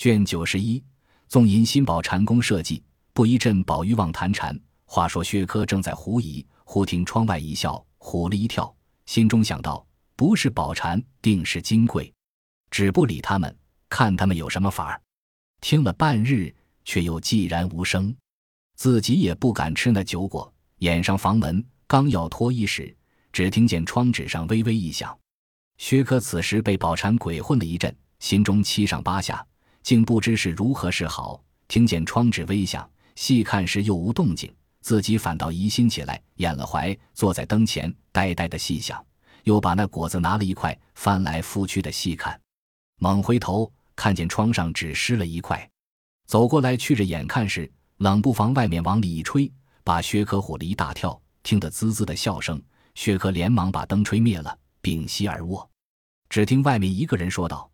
卷九十一，纵吟新宝禅宫设计，不一阵宝玉望谈禅。话说薛科正在狐疑，忽听窗外一笑，唬了一跳，心中想到：不是宝禅，定是金贵。只不理他们，看他们有什么法儿。听了半日，却又寂然无声，自己也不敢吃那酒果，掩上房门，刚要脱衣时，只听见窗纸上微微一响。薛科此时被宝蟾鬼混了一阵，心中七上八下，竟不知是如何是好。听见窗纸微响，细看时又无动静，自己反倒疑心起来，掩了怀，坐在灯前，呆呆的细想，又把那果子拿了一块，翻来覆去的细看。猛回头，看见窗上只湿了一块，走过来去着眼看时，冷不防外面往里一吹，把薛科唬了一大跳，听得滋滋的笑声。薛科连忙把灯吹灭了，屏息而卧。只听外面一个人说道：“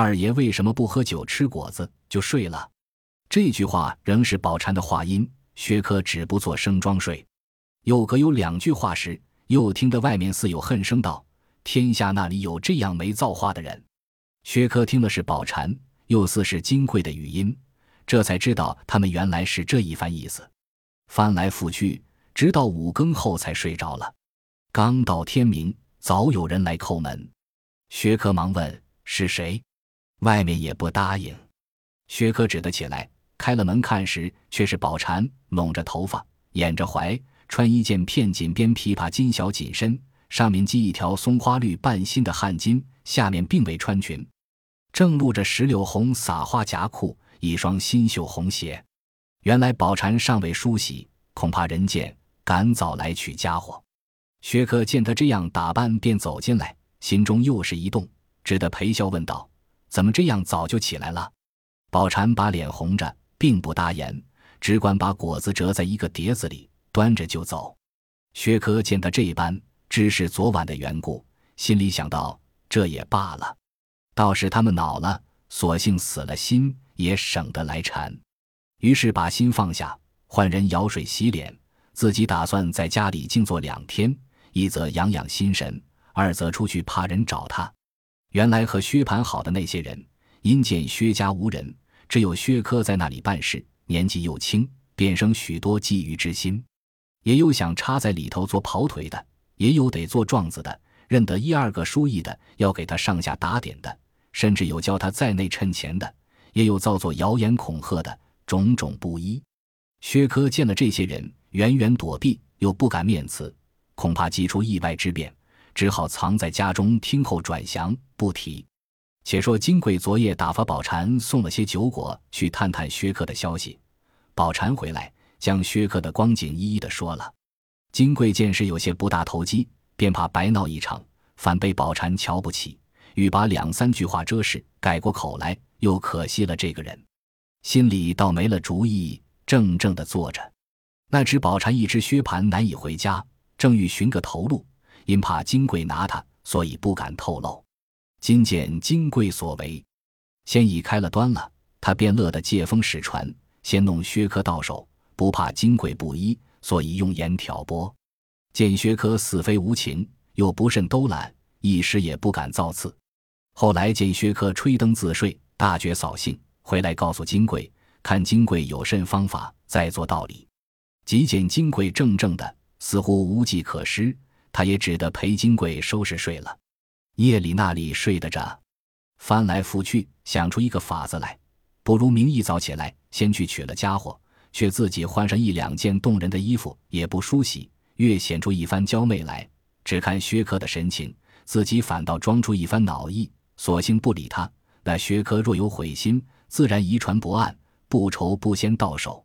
二爷为什么不喝酒吃果子就睡了？”这句话仍是宝蟾的话音。薛科止不做声装睡。又隔有两句话时，又听得外面似有恨声道：“天下那里有这样没造化的人？”薛科听的是宝蟾，又似是金贵的语音，这才知道他们原来是这一番意思。翻来覆去，直到五更后才睡着了。刚到天明，早有人来叩门。薛科忙问是谁，外面也不答应。薛科只得起来，开了门看时，却是宝蟾，拢着头发，掩着怀，穿一件片锦边琵琶金小紧身，上面系一条松花绿半新的汗巾，下面并未穿裙。正露着石榴红撒花夹裤，一双新绣红鞋。原来宝蟾尚未梳洗，恐怕人见，赶早来取家伙。薛科见他这样打扮，便走进来，心中又是一动，只得陪笑问道：“怎么这样早就起来了？”宝蟾把脸红着，并不答言，只管把果子折在一个碟子里，端着就走。薛科见他这般，知是昨晚的缘故，心里想到：这也罢了。倒是他们恼了，索性死了心，也省得来缠。于是把心放下，换人舀水洗脸，自己打算在家里静坐两天，一则养养心神，二则出去怕人找他。原来和薛蟠好的那些人，因见薛家无人，只有薛科在那里办事，年纪又轻，便生许多觊觎之心。也有想插在里头做跑腿的，也有得做状子的，认得一二个书意的，要给他上下打点的。甚至有教他在内趁钱的，也有造作谣言恐吓的，种种不一。薛科见了这些人，远远躲避，又不敢面辞，恐怕激出意外之变，只好藏在家中听候转详，不提。且说金贵昨夜打发宝蟾送了些酒果去探探薛克的消息，宝蟾回来将薛克的光景一一的说了。金贵见是有些不大投机，便怕白闹一场，反被宝蟾瞧不起。欲把两三句话遮饰，改过口来，又可惜了这个人，心里倒没了主意，怔怔的坐着。那只宝蟾一只薛蟠难以回家，正欲寻个头路，因怕金贵拿他，所以不敢透露。今见金贵所为，先已开了端了，他便乐得借风使船，先弄薛科到手，不怕金贵不依，所以用言挑拨。见薛科死非无情，又不甚兜揽，一时也不敢造次。后来见薛科吹灯自睡，大觉扫兴，回来告诉金贵，看金贵有甚方法，再做道理。即见金贵怔怔的，似乎无计可施，他也只得陪金贵收拾睡了。夜里那里睡得着，翻来覆去想出一个法子来，不如明一早起来，先去取了家伙，却自己换上一两件动人的衣服，也不梳洗，越显出一番娇媚来。只看薛科的神情，自己反倒装出一番恼意。索性不理他。那薛科若有悔心，自然遗传不案，不愁不先到手。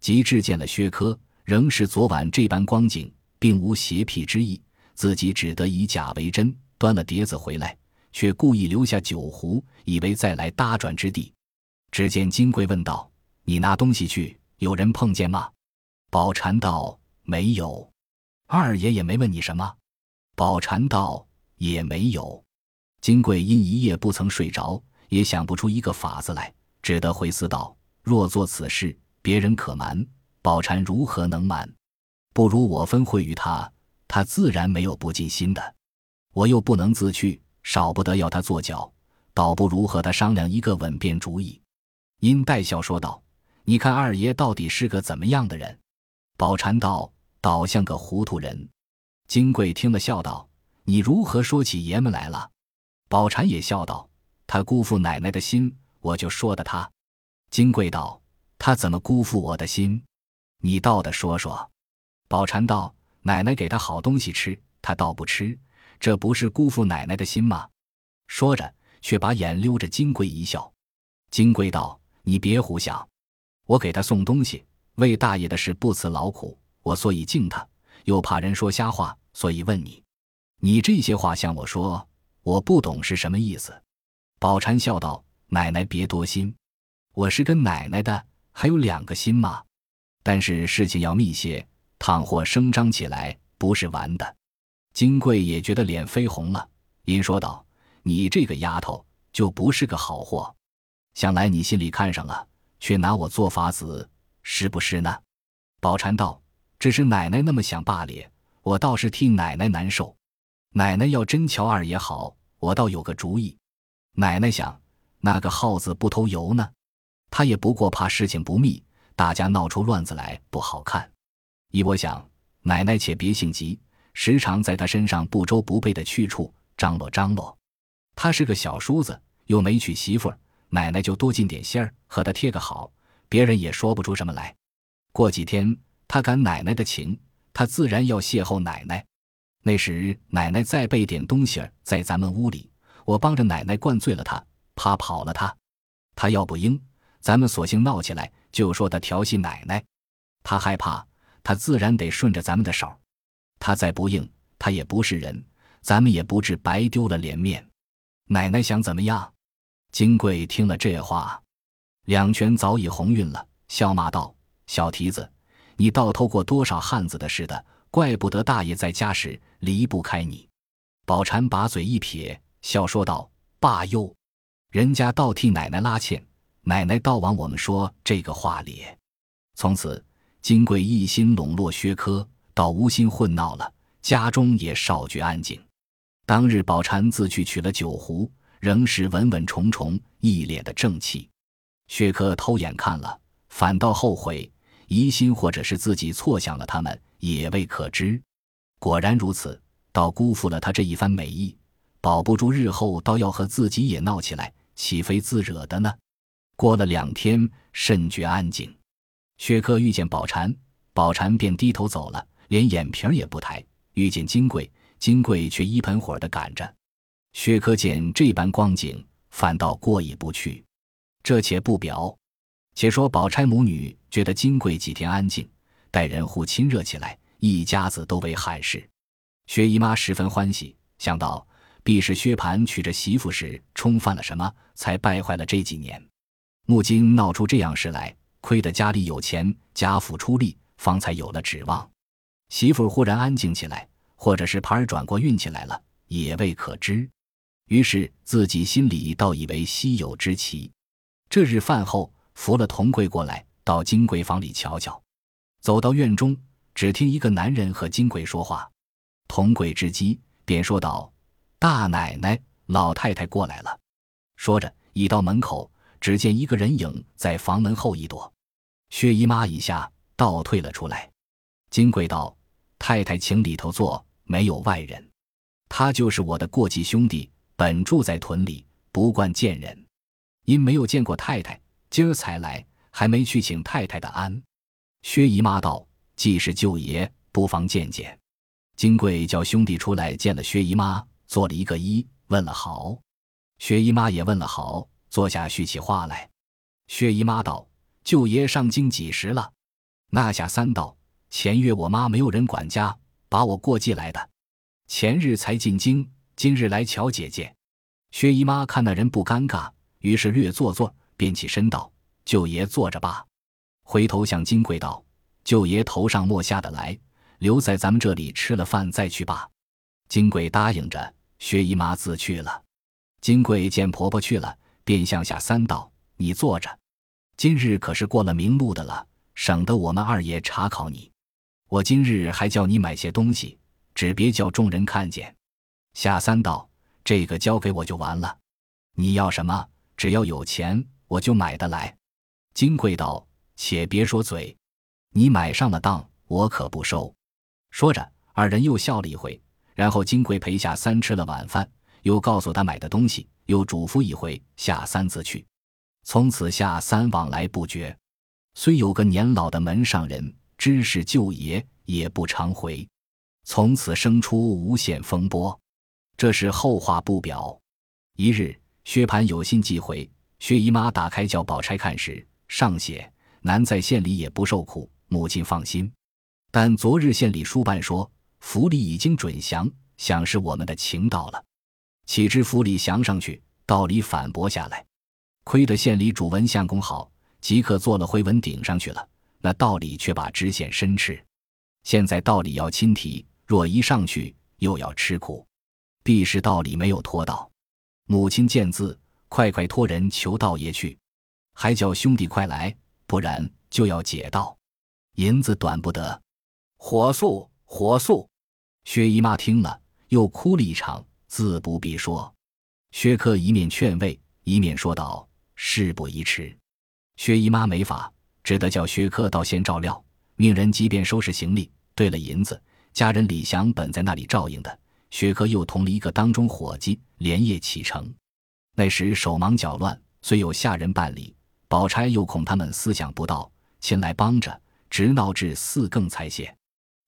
及至见了薛科，仍是昨晚这般光景，并无邪僻之意，自己只得以假为真，端了碟子回来，却故意留下酒壶，以为再来搭转之地。只见金贵问道：“你拿东西去，有人碰见吗？”宝蟾道：“没有。”二爷也没问你什么。宝蟾道：“也没有。”金贵因一夜不曾睡着，也想不出一个法子来，只得回思道：“若做此事，别人可瞒，宝蟾如何能瞒？不如我分会于他，他自然没有不尽心的。我又不能自去，少不得要他做脚，倒不如和他商量一个稳便主意。”因带笑说道：“你看二爷到底是个怎么样的人？”宝蟾道：“倒像个糊涂人。”金贵听了笑道：“你如何说起爷们来了？”宝蟾也笑道：“他辜负奶奶的心，我就说的他。”金贵道：“他怎么辜负我的心？你倒的说说。”宝蟾道：“奶奶给他好东西吃，他倒不吃，这不是辜负奶奶的心吗？”说着，却把眼溜着金贵一笑。金贵道：“你别胡想，我给他送东西，为大爷的事不辞劳苦，我所以敬他，又怕人说瞎话，所以问你。你这些话向我说，我不懂是什么意思。”宝蟾笑道：“奶奶别多心，我是跟奶奶的，还有两个心吗？但是事情要密些，倘或声张起来，不是玩的。”金贵也觉得脸绯红了，因说道。你这个丫头就不是个好货，想来你心里看上了，却拿我做法子，是不是呢？宝蟾道：“只是奶奶那么想罢了，我倒是替奶奶难受。奶奶要真瞧二爷好，我倒有个主意。奶奶想，那个耗子不偷油呢，他也不过怕事情不密，大家闹出乱子来不好看。依我想，奶奶且别性急，时常在他身上不周不备的去处张罗张罗。”他是个小叔子，又没娶媳妇儿，奶奶就多进点心儿，和他贴个好，别人也说不出什么来。过几天他感奶奶的情，他自然要邂逅奶奶。那时奶奶再备点东西儿在咱们屋里，我帮着奶奶灌醉了他，怕跑了他。他要不应，咱们索性闹起来，就说他调戏奶奶。他害怕，他自然得顺着咱们的手。他再不应，他也不是人，咱们也不至白丢了脸面。奶奶想怎么样？金贵听了这话，两拳早已红晕了，笑骂道：“小蹄子，你倒偷过多少汉子的似的，怪不得大爷在家时离不开你。”宝蟾把嘴一撇，笑说道：“罢休，人家倒替奶奶拉纤，奶奶倒往我们说这个话里。”从此，金贵一心笼络薛科，倒无心混闹了，家中也少觉安静。当日，宝蟾自去取了酒壶，仍是稳稳重重，一脸的正气。薛科偷眼看了，反倒后悔，疑心或者是自己错想了他们，也未可知。果然如此，倒辜负了他这一番美意，保不住日后倒要和自己也闹起来，岂非自惹的呢？过了两天，甚觉安静。薛科遇见宝蟾，宝蟾便低头走了，连眼皮也不抬。遇见金贵。金贵却一盆火的赶着，薛科见这般光景，反倒过意不去。这且不表，且说宝钗母女觉得金贵几天安静，待人互亲热起来，一家子都为罕事。薛姨妈十分欢喜，想到必是薛蟠娶着媳妇时冲犯了什么，才败坏了这几年。木金闹出这样事来，亏得家里有钱，家父出力，方才有了指望。媳妇忽然安静起来。或者是盘儿转过运气来了，也未可知。于是自己心里倒以为稀有之奇。这日饭后，扶了童贵过来，到金贵房里瞧瞧。走到院中，只听一个男人和金贵说话。童贵之机，便说道：“大奶奶、老太太过来了。”说着，已到门口，只见一个人影在房门后一躲。薛姨妈一下倒退了出来。金贵道：“太太，请里头坐。”没有外人，他就是我的过继兄弟，本住在屯里，不惯见人，因没有见过太太，今儿才来，还没去请太太的安。薛姨妈道：“既是舅爷，不妨见见。”金贵叫兄弟出来见了薛姨妈，做了一个揖，问了好。薛姨妈也问了好，坐下叙起话来。薛姨妈道：“舅爷上京几时了？”那下三道：“前月我妈没有人管家。”把我过继来的，前日才进京，今日来瞧姐姐。薛姨妈看那人不尴尬，于是略坐坐，便起身道：“舅爷坐着吧。”回头向金贵道：“舅爷头上莫下的来，留在咱们这里吃了饭再去吧。”金贵答应着，薛姨妈自去了。金贵见婆婆去了，便向下三道：“你坐着，今日可是过了明路的了，省得我们二爷查考你。”我今日还叫你买些东西，只别叫众人看见。夏三道，这个交给我就完了。你要什么，只要有钱，我就买得来。金贵道：“且别说嘴，你买上了当，我可不收。”说着，二人又笑了一回。然后金贵陪夏三吃了晚饭，又告诉他买的东西，又嘱咐一回，夏三自去。从此下三往来不绝，虽有个年老的门上人知是舅爷，也不常回。从此生出无限风波。这是后话不表。一日，薛蟠有心寄回，薛姨妈打开叫宝钗看时，上写：“男在县里也不受苦，母亲放心。”但昨日县里书办说。府里已经准降，想是我们的情到了。岂知府里降上去，道里反驳下来。亏得县里主文相公好，即刻做了回文顶上去了。那道理却把知县申斥。现在道理要亲提，若一上去又要吃苦。必是道理没有托到。母亲见字，快快托人求道爷去，还叫兄弟快来，不然就要解道。银子短不得，火速，火速。薛姨妈听了，又哭了一场，自不必说。薛克一面劝慰，一面说道：“事不宜迟。”薛姨妈没法，只得叫薛科到先照料，命人即便收拾行李，兑了银子。家人李祥本在那里照应的，薛科又同了一个当中伙计，连夜启程。那时手忙脚乱，虽有下人办理，宝钗又恐他们思想不到，前来帮着，直闹至四更才歇。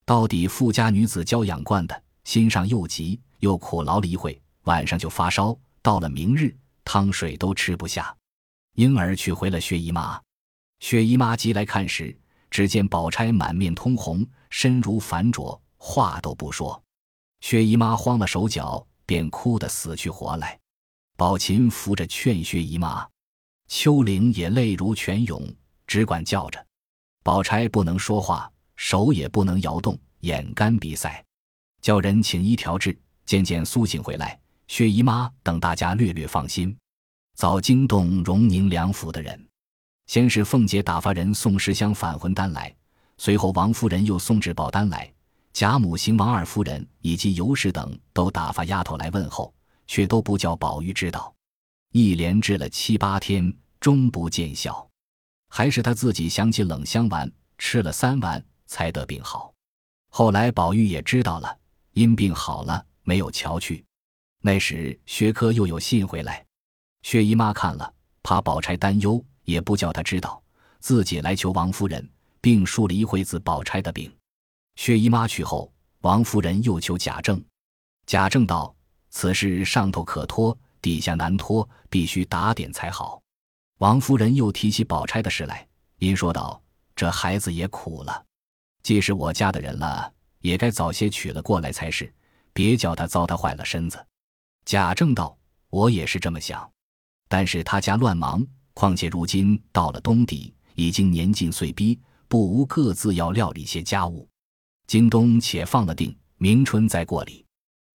到底富家女子娇养惯的，心上又急又苦劳了一会，晚上就发烧。到了明日，汤水都吃不下，因而去回了薛姨妈。薛姨妈急来看时，只见宝钗满面通红，身如凡灼，话都不说。薛姨妈慌了手脚，便哭得死去活来。宝琴扶着劝薛姨妈，秋玲也泪如泉涌，只管叫着。宝钗不能说话。手也不能摇动，眼干鼻塞，叫人请医调治，渐渐苏醒回来。薛姨妈等大家略略放心，早惊动荣宁两府的人。先是凤姐打发人送十箱返魂丹来，随后王夫人又送至报丹来，贾母、邢王二夫人以及尤氏等都打发丫头来问候，却都不叫宝玉知道。一连治了七八天，终不见效，还是他自己想起冷香丸，吃了三丸。才得病好，后来宝玉也知道了，因病好了，没有瞧去。那时薛科又有信回来，薛姨妈看了，怕宝钗担忧，也不叫她知道，自己来求王夫人，并述了一回子宝钗的病。薛姨妈去后，王夫人又求贾政，贾政道：“此事上头可托，底下难托，必须打点才好。”王夫人又提起宝钗的事来，因说道：“这孩子也苦了。”既是我家的人了，也该早些娶了过来才是，别叫他糟蹋坏了身子。贾政道：“我也是这么想，但是他家乱忙，况且如今到了冬底，已经年近岁逼，不无各自要料理些家务。今冬且放了定，明春再过礼。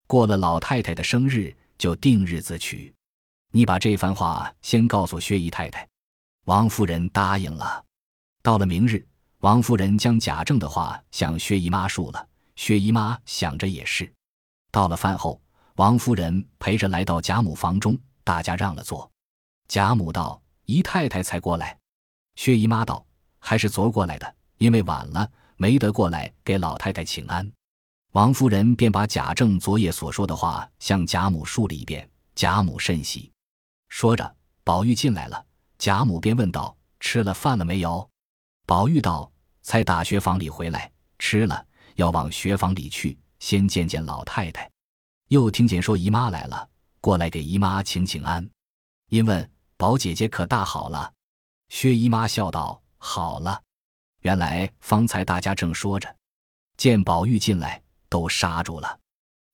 过了老太太的生日，就定日子娶。你把这番话先告诉薛姨太太。”王夫人答应了。到了明日。王夫人将贾政的话向薛姨妈述了，薛姨妈想着也是。到了饭后，王夫人陪着来到贾母房中，大家让了座。贾母道：“姨太太才过来。”薛姨妈道：“还是昨儿过来的，因为晚了，没得过来给老太太请安。”王夫人便把贾政昨夜所说的话向贾母述了一遍。贾母甚喜。说着，宝玉进来了，贾母便问道：“吃了饭了没有？”宝玉道：“才打学房里回来，吃了，要往学房里去，先见见老太太。又听见说姨妈来了，过来给姨妈请请安。因问宝姐姐可大好了？薛姨妈笑道：好了。原来方才大家正说着，见宝玉进来，都刹住了。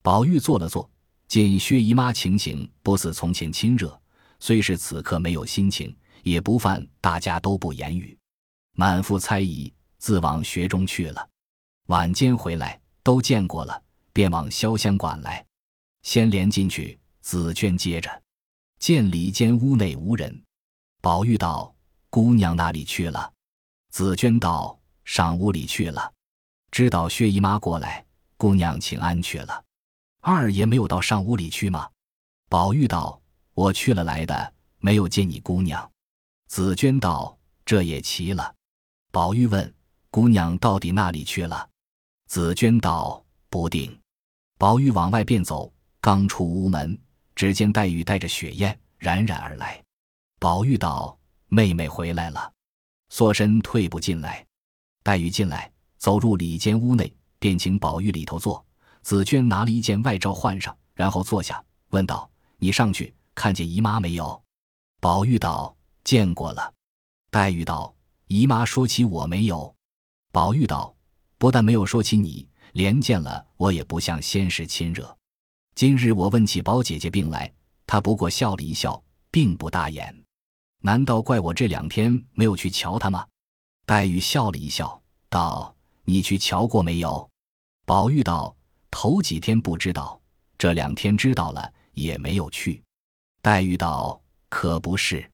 宝玉坐了坐，见薛姨妈情形不似从前亲热，虽是此刻没有心情，也不犯大家都不言语。满腹猜疑，自往学中去了。晚间回来，都见过了，便往潇湘馆来。先连进去，紫娟接着，见里间屋内无人。宝玉道：“姑娘哪里去了？”紫娟道：“上屋里去了。”知道薛姨妈过来，姑娘请安去了。二爷没有到上屋里去吗？宝玉道：“我去了来的，没有见你姑娘。”紫娟道。这也奇了。宝玉问：“姑娘到底哪里去了？”紫娟道：“不定。”宝玉往外便走，刚出屋门，只见黛玉带着雪雁冉冉而来。宝玉道：“妹妹回来了。”缩身退步进来。黛玉进来，走入里间屋内，便请宝玉里头坐。紫娟拿了一件外罩换上，然后坐下，问道：“你上去看见姨妈没有？”宝玉道：“见过了。”黛玉道：“姨妈说起我没有？”宝玉道：“不但没有说起你，连见了我也不像先时亲热。今日我问起宝姐姐病来，她不过笑了一笑，并不大言。难道怪我这两天没有去瞧她吗？”黛玉笑了一笑，道：“你去瞧过没有？”宝玉道：“头几天不知道，这两天知道了，也没有去。”黛玉道：“可不是。”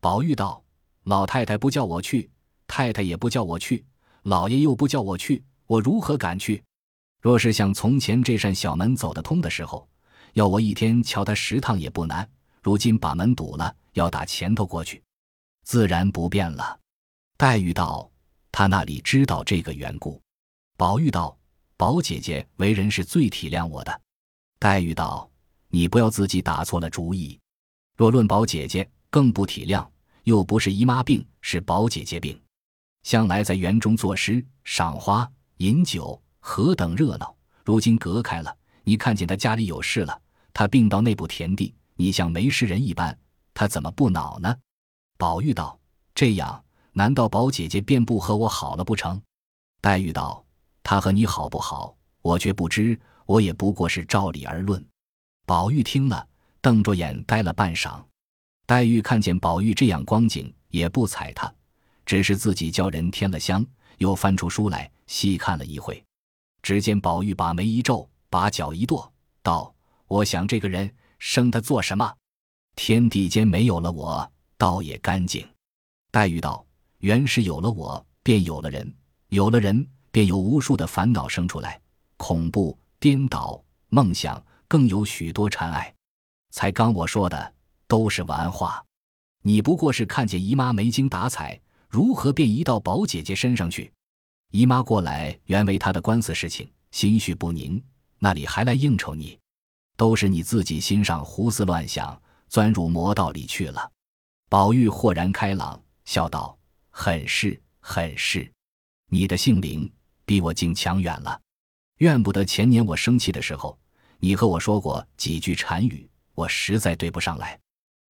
宝玉道：“老太太不叫我去，太太也不叫我去，老爷又不叫我去，我如何敢去？若是像从前这扇小门走得通的时候，要我一天敲他十趟也不难。如今把门堵了，要打前头过去，自然不便了。”黛玉道：“他那里知道这个缘故？”宝玉道：“宝姐姐为人是最体谅我的。”黛玉道：“你不要自己打错了主意。若论宝姐姐，更不体谅，又不是姨妈病，是宝姐姐病。向来在园中作诗、赏花、饮酒，何等热闹！如今隔开了，你看见他家里有事了，他病到那步田地，你像没事人一般，他怎么不恼呢？”宝玉道：“这样。”难道宝姐姐便不和我好了不成？黛玉道：“她和你好不好，我却不知。我也不过是照理而论。”宝玉听了，瞪着眼呆了半晌。黛玉看见宝玉这样光景，也不睬他，只是自己叫人添了香，又翻出书来细看了一会。只见宝玉把眉一皱，把脚一跺，道：“我想这个人生他做什么？天地间没有了我，倒也干净。”黛玉道。原是有了我，便有了人；有了人，便有无数的烦恼生出来，恐怖、颠倒、梦想，更有许多缠爱。才刚我说的都是玩话，你不过是看见姨妈没精打采，如何便移到宝姐姐身上去？姨妈过来原为她的官司事情，心绪不宁，那里还来应酬你？都是你自己心上胡思乱想，钻入魔道里去了。宝玉豁然开朗，笑道。很是很是，你的性灵比我竟强远了。怨不得前年我生气的时候，你和我说过几句禅语，我实在对不上来。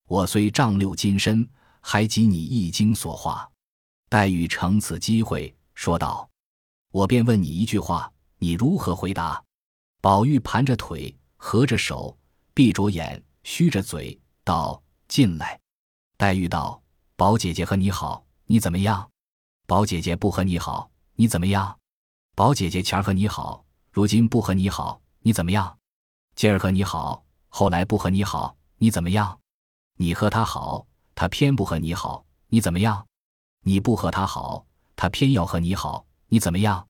我虽丈六金身，还及你一经所化。黛玉乘此机会说道：“我便问你一句话，你如何回答？”宝玉盘着腿，合着手，闭着眼，虚着嘴道：“进来。”黛玉道：“宝姐姐和你好。”你怎么样？宝姐姐不和你好，你怎么样？宝姐姐前儿和你好，如今不和你好，你怎么样？今儿和你好，后来不和你好，你怎么样？你和他好，他偏不和你好，你怎么样？你不和他好，他偏要和你好，你怎么样？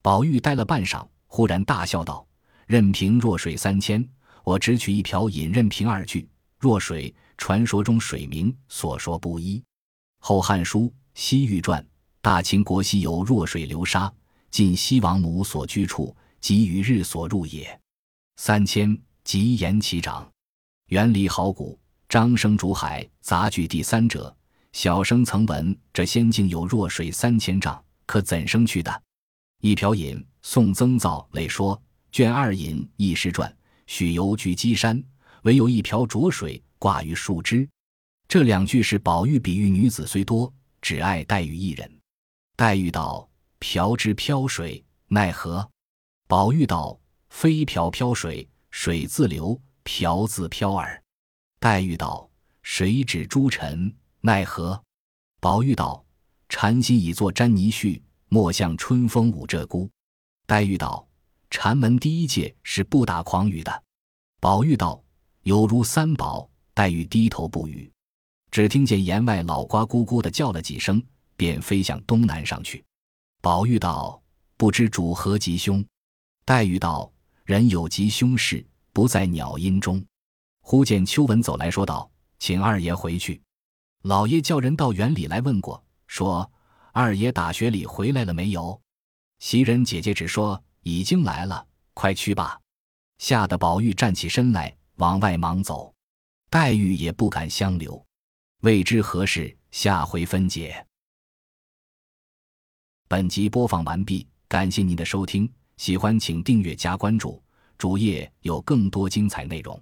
宝玉呆了半晌，忽然大笑道：“任凭弱水三千，我只取一瓢饮任凭二句。弱水，传说中水名，所说不一。”后《汉书·西域传》：大秦国西有弱水流沙，晋西王母所居处，即与日所入也。三千，即言其长。原离好古，张生竹海杂句第三者。小生曾闻这仙境有弱水三千丈，可怎生去的？一瓢饮，宋曾造累说卷二引《异师传》：许由居稽山，唯有一瓢浊水挂于树枝。这两句是宝玉比喻女子虽多，只爱黛玉一人。黛玉道：“瓢之飘水，奈何？”宝玉道：“非瓢飘水，水自流，瓢自飘耳。”黛玉道：“谁指诸尘，奈何？”宝玉道：“禅心已作沾泥絮，莫向春风舞鹧鸪。”黛玉道：“禅门第一戒是不打诳语的。”宝玉道：“有如三宝。”黛玉低头不语。只听见檐外老瓜咕咕的叫了几声，便飞向东南上去。宝玉道：“不知主何吉凶？”黛玉道：“人有吉凶事，不在鸟音中。”忽见秋文走来说道：“请二爷回去。老爷叫人到园里来问过，说：“二爷打雪里回来了没有？”袭人姐姐只说：“已经来了，快去吧。”吓得宝玉站起身来，往外忙走。黛玉也不敢相留，未知何事，下回分解。本集播放完毕，感谢您的收听，喜欢请订阅加关注，主页有更多精彩内容。